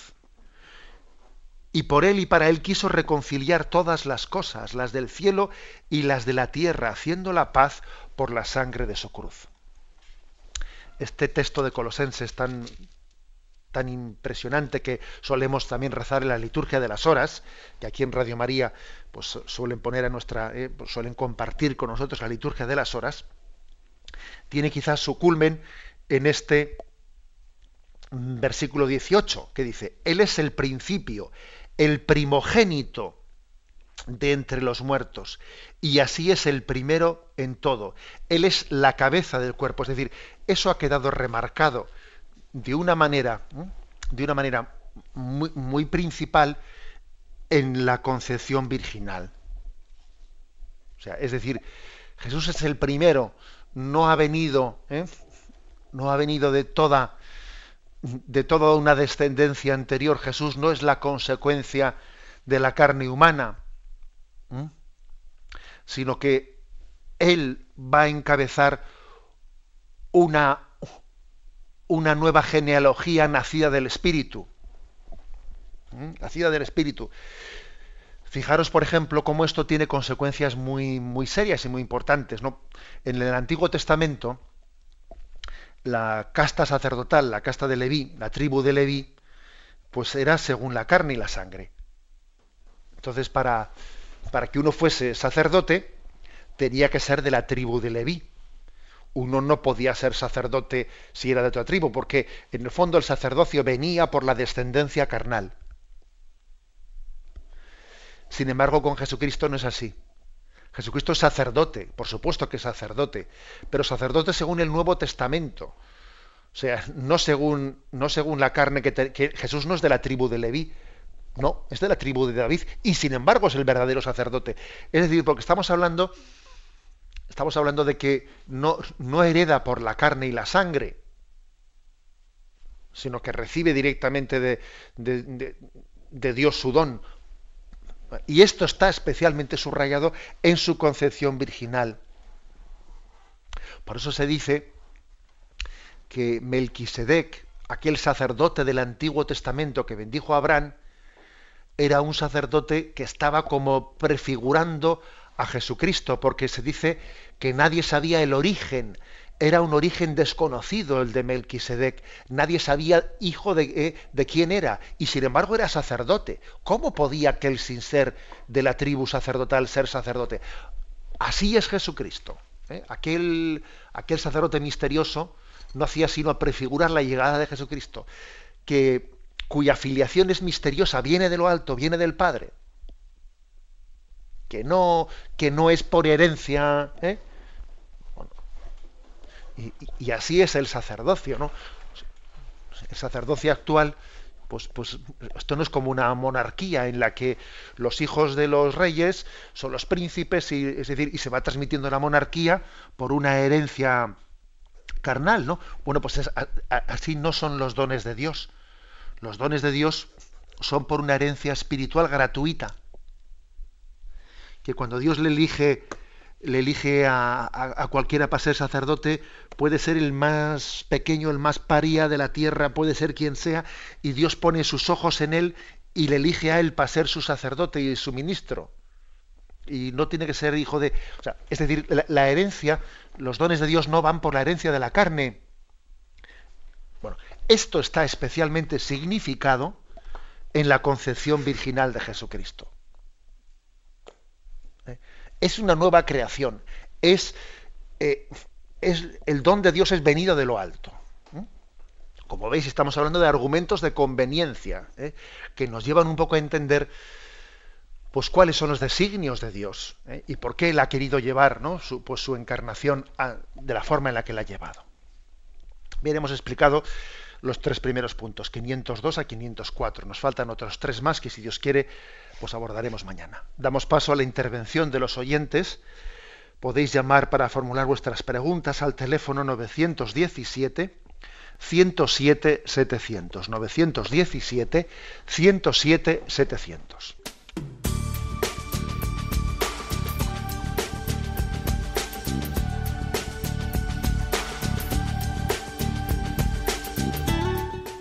y por él y para él quiso reconciliar todas las cosas, las del cielo y las de la tierra, haciendo la paz por la sangre de su cruz. Este texto de Colosenses tan, tan impresionante que solemos también rezar en la liturgia de las horas, que aquí en Radio María pues suelen poner a nuestra, eh, pues, suelen compartir con nosotros la liturgia de las horas, tiene quizás su culmen en este versículo 18, que dice, Él es el principio, el primogénito de entre los muertos, y así es el primero en todo. Él es la cabeza del cuerpo, es decir, eso ha quedado remarcado de una manera, de una manera muy, principal en la concepción virginal. O sea, es decir, Jesús es el primero, no ha venido, ¿eh? no ha venido de toda de toda una descendencia anterior. Jesús no es la consecuencia de la carne humana, sino que Él va a encabezar una una nueva genealogía nacida del Espíritu. ¿Mm? Nacida del Espíritu. Fijaros, por ejemplo, cómo esto tiene consecuencias muy, muy serias y muy importantes. ¿no? En el Antiguo Testamento, la casta sacerdotal, la casta de Leví, la tribu de Leví, pues era según la carne y la sangre. Entonces, para, para que uno fuese sacerdote, tenía que ser de la tribu de Leví uno no podía ser sacerdote si era de otra tribu, porque en el fondo el sacerdocio venía por la descendencia carnal. Sin embargo, con Jesucristo no es así. Jesucristo es sacerdote, por supuesto que es sacerdote, pero sacerdote según el Nuevo Testamento. O sea, no según, no según la carne que, que Jesús no es de la tribu de Leví, no, es de la tribu de David y sin embargo es el verdadero sacerdote. Es decir, porque estamos hablando estamos hablando de que no, hereda por la carne y la sangre, sino que recibe directamente de, de, Dios su don. Y esto está especialmente subrayado en su concepción virginal. Por eso se dice que Melquisedec, aquel sacerdote del Antiguo Testamento que bendijo a Abraham, era un sacerdote que estaba como prefigurando a Jesucristo, porque se dice que nadie sabía el origen, era un origen desconocido el de Melquisedec, nadie sabía hijo de, eh, de, quién era, y sin embargo era sacerdote. ¿Cómo podía aquel sin ser de la tribu sacerdotal ser sacerdote? Así es Jesucristo. ¿eh? Aquel, aquel sacerdote misterioso no hacía sino prefigurar la llegada de Jesucristo, que, cuya filiación es misteriosa, viene de lo alto, viene del Padre que no, que no es por herencia. ¿eh? y, así es el sacerdocio, ¿no? El sacerdocio actual, pues, pues esto no es como una monarquía en la que los hijos de los reyes son los príncipes, y, es decir, y se va transmitiendo la monarquía por una herencia carnal, ¿no? Bueno, pues así no son los dones de Dios. Los dones de Dios son por una herencia espiritual gratuita que cuando Dios le elige, le elige a, cualquiera para ser sacerdote, puede ser el más pequeño, el más paría de la tierra, puede ser quien sea, y Dios pone sus ojos en él y le elige a él para ser su sacerdote y su ministro. Y no tiene que ser hijo de... es decir, la herencia, los dones de Dios no van por la herencia de la carne. Bueno, esto está especialmente significado en la concepción virginal de Jesucristo es una nueva creación, es, eh, es, el don de Dios es venido de lo alto. Como veis, estamos hablando de argumentos de conveniencia, ¿eh? que nos llevan un poco a entender pues cuáles son los designios de Dios ¿eh? y por qué Él ha querido llevar ¿no? pues, su encarnación de la forma en la que la ha llevado. Bien, hemos explicado los tres primeros puntos, 502 a 504. Nos faltan otros tres más que si Dios quiere pues abordaremos mañana. Damos paso a la intervención de los oyentes. Podéis llamar para formular vuestras preguntas al teléfono 917 107 700 917 107 700.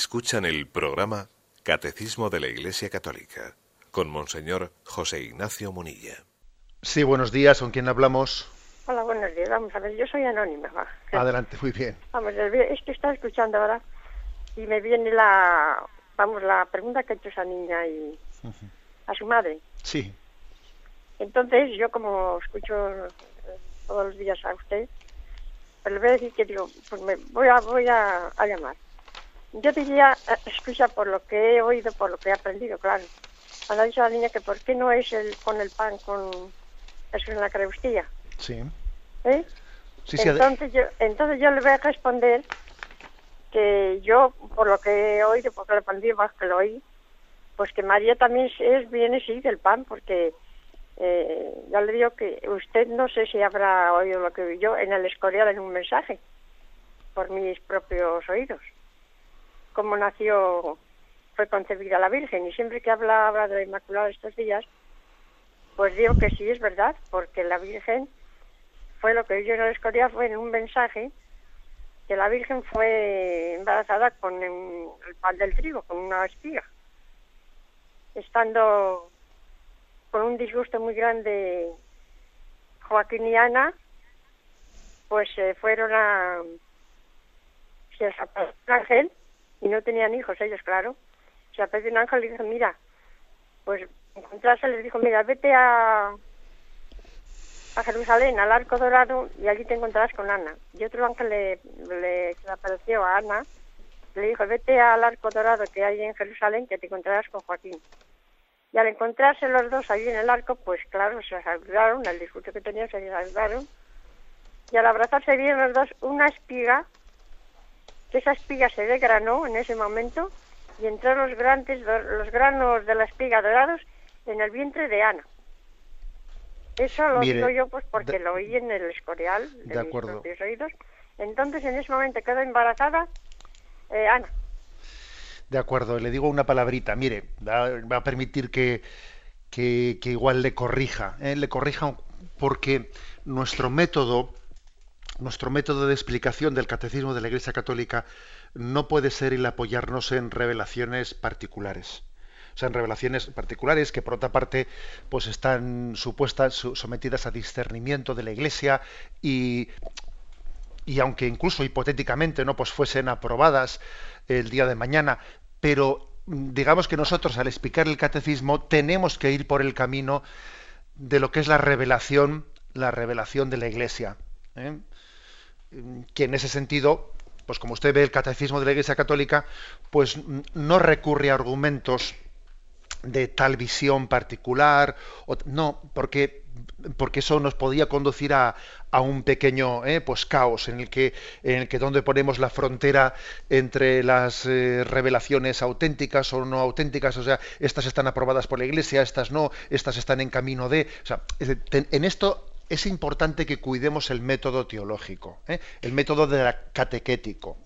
Escuchan el programa Catecismo de la Iglesia Católica con Monseñor José Ignacio Munilla. Sí, buenos días, ¿con quién hablamos? Hola, buenos días. Vamos a ver, yo soy anónima. Adelante, muy bien. Vamos, es que está escuchando ahora y me viene la, vamos, la pregunta que ha hecho esa niña y a su madre. Sí. Entonces, yo como escucho eh, todos los días a usted, pues le voy a decir que digo, pues me voy a, voy a llamar. Yo diría, eh, escucha, por lo que he oído, por lo que he aprendido, claro. Cuando ha dicho la niña que por qué no es el con el pan con eso en la creustía. Sí. ¿Eh? Sí, entonces, yo, entonces yo le voy a responder que yo, por lo que he oído, porque lo aprendí más que lo oí, pues que María también es, viene, sí, del pan, porque eh, ya le digo que usted no sé si habrá oído lo que vi yo en el Escorial en un mensaje, por mis propios oídos cómo nació, fue concebida la Virgen. Y siempre que habla, habla de la Inmaculada estos días, pues digo que sí es verdad, porque la Virgen fue lo que yo no descubrí, fue en un mensaje que la Virgen fue embarazada con el pan del trigo, con una espiga, estando con un disgusto muy grande Joaquín y Ana, pues se fueron a... Se ángel y no tenían hijos ellos, claro. Se apareció un ángel y dijo, mira, pues encontrarse les dijo, mira, vete a, a Jerusalén, al Arco Dorado, y allí te encontrarás con Ana. Y otro ángel le, le, apareció a Ana, le dijo, vete al Arco Dorado que hay en Jerusalén, que te encontrarás con Joaquín. Y al encontrarse los dos allí en el arco, pues claro, se saludaron, el discurso que tenían se saludaron. Y al abrazarse vieron los dos una espiga, que esa espiga se degranó en ese momento y entró los, grandes, los granos de la espiga dorados en el vientre de Ana. Eso lo digo yo pues porque lo oí en el escorial de, de acuerdo. mis oídos. Entonces en ese momento quedó embarazada eh, Ana. De acuerdo, le digo una palabrita. Mire, va, a permitir que, que, igual le corrija. ¿eh? Le corrija porque nuestro método, nuestro método de explicación del catecismo de la Iglesia Católica no puede ser el apoyarnos en revelaciones particulares. O sea, en revelaciones particulares que por otra parte pues están supuestas sometidas a discernimiento de la Iglesia y y aunque incluso hipotéticamente no pues fuesen aprobadas el día de mañana, pero digamos que nosotros al explicar el catecismo tenemos que ir por el camino de lo que es la revelación, la revelación de la Iglesia. ¿eh? Que en ese sentido, pues como usted ve el catecismo de la Iglesia Católica, pues no recurre a argumentos de tal visión particular, no, porque porque eso nos podía conducir a, un pequeño eh, pues caos en el que en el que donde ponemos la frontera entre las eh, revelaciones auténticas o no auténticas o sea estas están aprobadas por la iglesia estas no estas están en camino de o sea en esto es importante que cuidemos el método teológico eh, el método de la catequético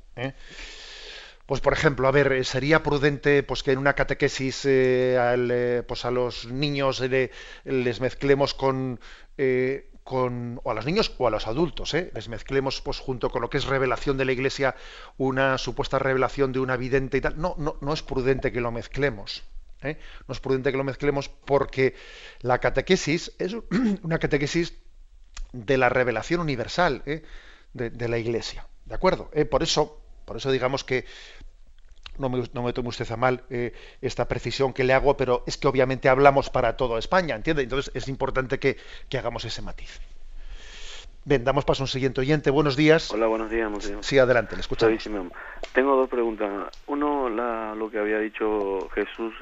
pues por ejemplo, a ver, sería prudente pues que en una catequesis eh, eh, pues a los niños les mezclemos con, eh, con, o a los niños o a los adultos, les mezclemos pues junto con lo que es revelación de la Iglesia, una supuesta revelación de una vidente y tal. No, no, no es prudente que lo mezclemos. No es prudente que lo mezclemos porque la catequesis es una catequesis de la revelación universal de, de, la Iglesia. ¿De acuerdo? por eso por eso digamos que no me, no me tome usted a mal eh, esta precisión que le hago, pero es que obviamente hablamos para toda España, ¿entiende? Entonces es importante que, hagamos ese matiz. Bien, damos paso a un siguiente oyente. Buenos días. Hola, buenos días. Sí, adelante, le escuchamos. Tengo dos preguntas. Uno, lo que había dicho Jesús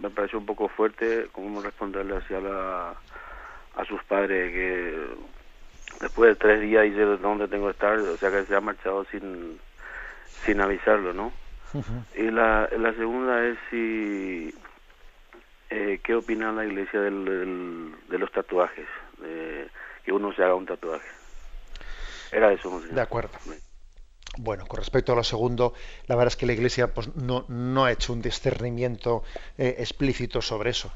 me pareció un poco fuerte, cómo responderle hacia la, a sus padres que después de tres días dice dónde tengo que estar, o sea que se ha marchado sin, sin avisarlo, ¿no? Y la, la segunda es si eh, qué opina la iglesia del, de los tatuajes, de que uno se haga un tatuaje. Era eso. De acuerdo. Bueno, con respecto a lo segundo, la verdad es que la Iglesia pues, no, no ha hecho un discernimiento eh, explícito sobre eso.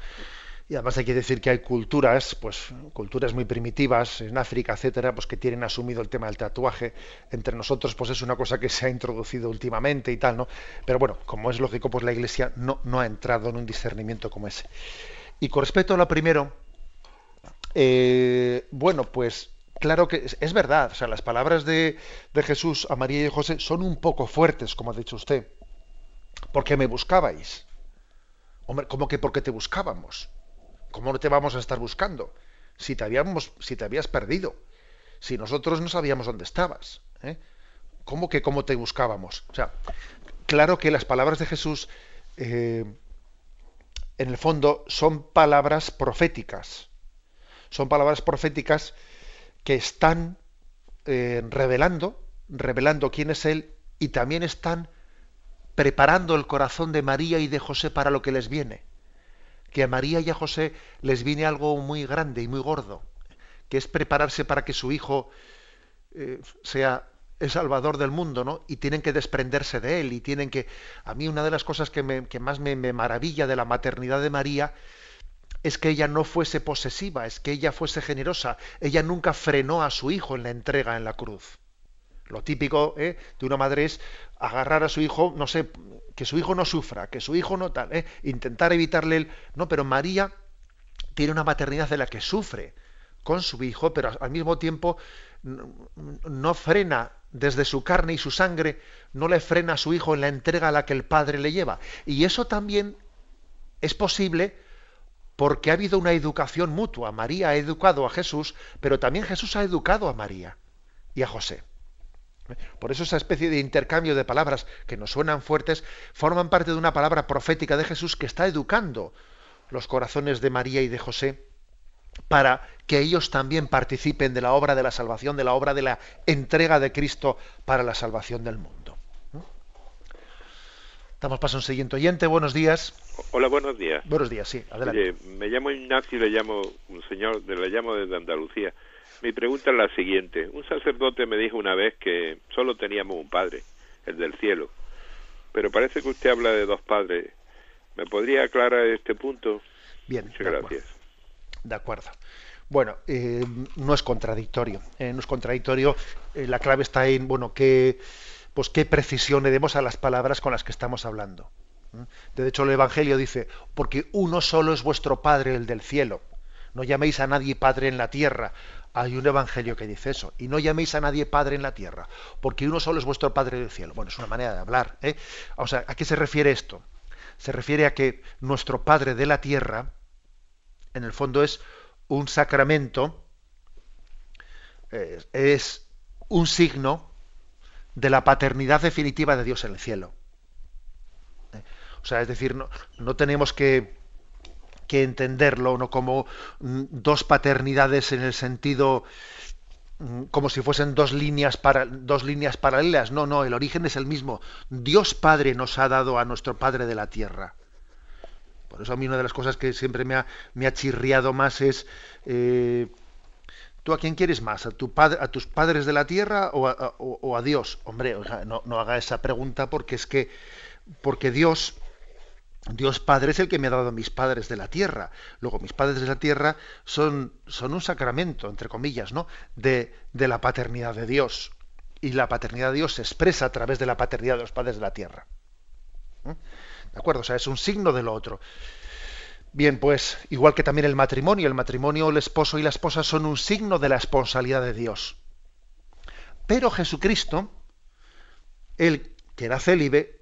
Y además hay que decir que hay culturas, pues culturas muy primitivas en África, etcétera, pues que tienen asumido el tema del tatuaje. Entre nosotros, pues es una cosa que se ha introducido últimamente y tal, ¿no? Pero bueno, como es lógico, pues la Iglesia no, no ha entrado en un discernimiento como ese. Y con respecto a lo primero, eh, bueno, pues claro que es, verdad, o sea, las palabras de, de Jesús a María y José son un poco fuertes, como ha dicho usted. Porque me buscabais. Hombre, ¿cómo que porque te buscábamos? ¿Cómo no te vamos a estar buscando? Si te, habíamos, si te habías perdido, si nosotros no sabíamos dónde estabas. ¿eh? ¿Cómo que cómo te buscábamos? O sea, claro que las palabras de Jesús, eh, en el fondo, son palabras proféticas. Son palabras proféticas que están eh, revelando, revelando quién es Él y también están preparando el corazón de María y de José para lo que les viene que a María y a José les viene algo muy grande y muy gordo, que es prepararse para que su hijo eh, sea el salvador del mundo, ¿no? Y tienen que desprenderse de él y tienen que... A mí una de las cosas que, más me, me maravilla de la maternidad de María es que ella no fuese posesiva, es que ella fuese generosa. Ella nunca frenó a su hijo en la entrega en la cruz. Lo típico ¿eh? de una madre es agarrar a su hijo, no sé, que su hijo no sufra, que su hijo no tal, ¿eh? intentar evitarle el... No, pero María tiene una maternidad de la que sufre con su hijo, pero al mismo tiempo no frena desde su carne y su sangre, no le frena a su hijo en la entrega a la que el padre le lleva. Y eso también es posible porque ha habido una educación mutua. María ha educado a Jesús, pero también Jesús ha educado a María y a José. Por eso esa especie de intercambio de palabras que nos suenan fuertes forman parte de una palabra profética de Jesús que está educando los corazones de María y de José para que ellos también participen de la obra de la salvación, de la obra de la entrega de Cristo para la salvación del mundo. Damos paso a un siguiente oyente. Buenos días. Hola, buenos días. Buenos días, sí. Adelante. me llamo Ignacio y le llamo un señor, le llamo desde Andalucía. Mi pregunta es la siguiente. Un sacerdote me dijo una vez que solo teníamos un padre, el del cielo. Pero parece que usted habla de dos padres. ¿Me podría aclarar este punto? Bien. Muchas gracias. De acuerdo. Bueno, eh, no es contradictorio. Eh, no es contradictorio. Eh, la clave está en, bueno, qué, pues qué precisión le demos a las palabras con las que estamos hablando. De hecho, el Evangelio dice, porque uno solo es vuestro Padre, el del cielo. No llaméis a nadie Padre en la tierra, hay un evangelio que dice eso. Y no llaméis a nadie padre en la tierra, porque uno solo es vuestro Padre del cielo. Bueno, es una manera de hablar. ¿eh? O sea, ¿a qué se refiere esto? Se refiere a que nuestro Padre de la tierra, en el fondo, es un sacramento, es un signo de la paternidad definitiva de Dios en el cielo. ¿Eh? O sea, es decir, no tenemos que que entenderlo no como mm, dos paternidades en el sentido mm, como si fuesen dos líneas para dos líneas paralelas. No, no, el origen es el mismo. Dios Padre nos ha dado a nuestro Padre de la tierra. Por eso a mí una de las cosas que siempre me ha, me ha chirriado más es eh, ¿Tú a quién quieres más? ¿A, tu padre, a tus padres de la tierra o a, o a Dios? Hombre, no, no haga esa pregunta porque es que porque Dios Dios Padre es el que me ha dado a mis padres de la tierra. Luego, mis padres de la tierra son, son un sacramento, entre comillas, ¿no? De, de, la paternidad de Dios. Y la paternidad de Dios se expresa a través de la paternidad de los padres de la tierra. ¿Mm? ¿De acuerdo? O sea, es un signo de lo otro. Bien, pues, igual que también el matrimonio, el matrimonio, el esposo y la esposa son un signo de la esponsalidad de Dios. Pero Jesucristo, él que era célibe,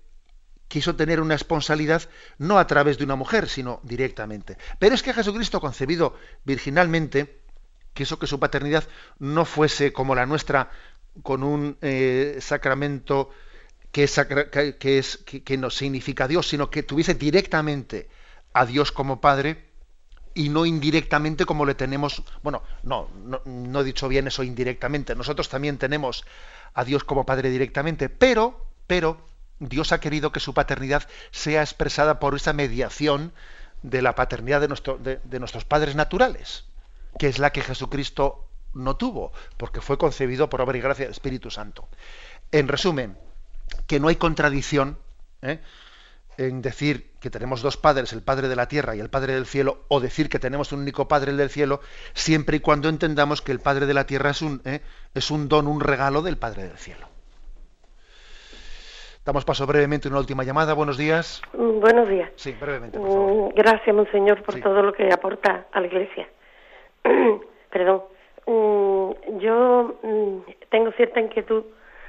quiso tener una esponsalidad no a través de una mujer, sino directamente. Pero es que Jesucristo, concebido virginalmente, quiso que su paternidad no fuese como la nuestra, con un eh, sacramento que, es, que, nos significa Dios, sino que tuviese directamente a Dios como Padre y no indirectamente como le tenemos, bueno, no, no, no he dicho bien eso indirectamente, nosotros también tenemos a Dios como Padre directamente, pero, pero, Dios ha querido que su paternidad sea expresada por esa mediación de la paternidad de, nuestros padres naturales, que es la que Jesucristo no tuvo, porque fue concebido por obra y gracia del Espíritu Santo. En resumen, que no hay contradicción ¿eh? en decir que tenemos dos padres, el Padre de la tierra y el Padre del cielo, o decir que tenemos un único Padre, el del cielo, siempre y cuando entendamos que el Padre de la tierra es un, ¿eh? es un don, un regalo del Padre del cielo. Damos paso brevemente a una última llamada. Buenos días. Mm, buenos días. Sí, brevemente, por favor. Mm, gracias, monseñor, por todo lo que aporta a la Iglesia. Perdón. Mm, yo tengo cierta inquietud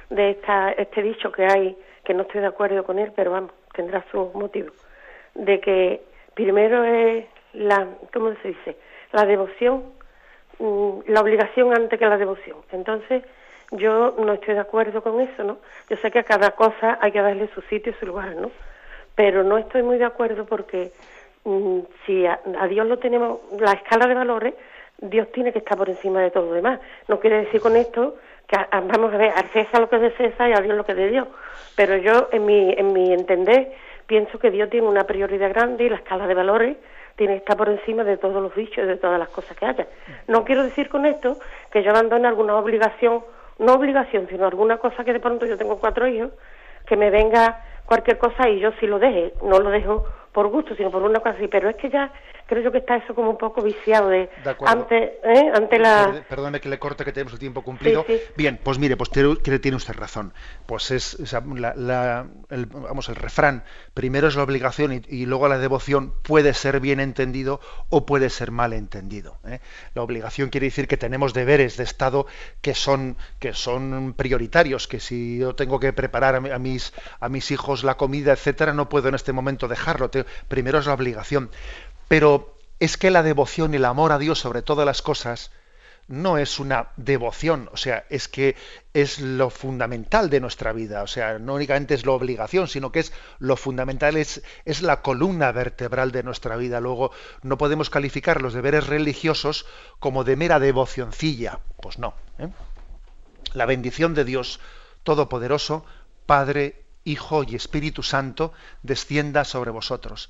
de esta, este dicho que hay, que no estoy de acuerdo con él, pero vamos, tendrá su motivo. De que primero es la, ¿cómo se dice? La devoción, la obligación antes que la devoción. Entonces, yo no estoy de acuerdo con eso, ¿no? Yo sé que a cada cosa hay que darle su sitio y su lugar, ¿no? Pero no estoy muy de acuerdo porque mm, si a, Dios lo tenemos, la escala de valores, Dios tiene que estar por encima de todo lo demás. No quiere decir con esto que vamos a ver, al César lo que es de César y a Dios lo que es de Dios. Pero yo, en mi, en mi entender, pienso que Dios tiene una prioridad grande y la escala de valores tiene que estar por encima de todos los bichos y de todas las cosas que haya. No quiero decir con esto que yo abandone alguna obligación no obligación, sino alguna cosa que de pronto yo tengo cuatro hijos, que me venga cualquier cosa y yo sí lo deje, no lo dejo por gusto, sino por una cosa así, pero es que ya creo yo que está eso como un poco viciado de, ante, ¿eh? ante la... Perdóneme que le corte que tenemos el tiempo cumplido. Bien, pues mire, pues tiene, tiene usted razón. Pues es, el, vamos, el refrán, primero es la obligación y, luego la devoción puede ser bien entendido o puede ser mal entendido. ¿eh? La obligación quiere decir que tenemos deberes de Estado que son, que son prioritarios, que si yo tengo que preparar a, mis, a mis hijos la comida, etcétera, no puedo en este momento dejarlo. primero es la obligación. Pero es que la devoción y el amor a Dios sobre todas las cosas no es una devoción, o sea, es que es lo fundamental de nuestra vida, o sea, no únicamente es la obligación, sino que es lo fundamental, es, es la columna vertebral de nuestra vida. Luego, no podemos calificar los deberes religiosos como de mera devocioncilla, pues no. ¿eh? La bendición de Dios Todopoderoso, Padre, Hijo y Espíritu Santo, descienda sobre vosotros.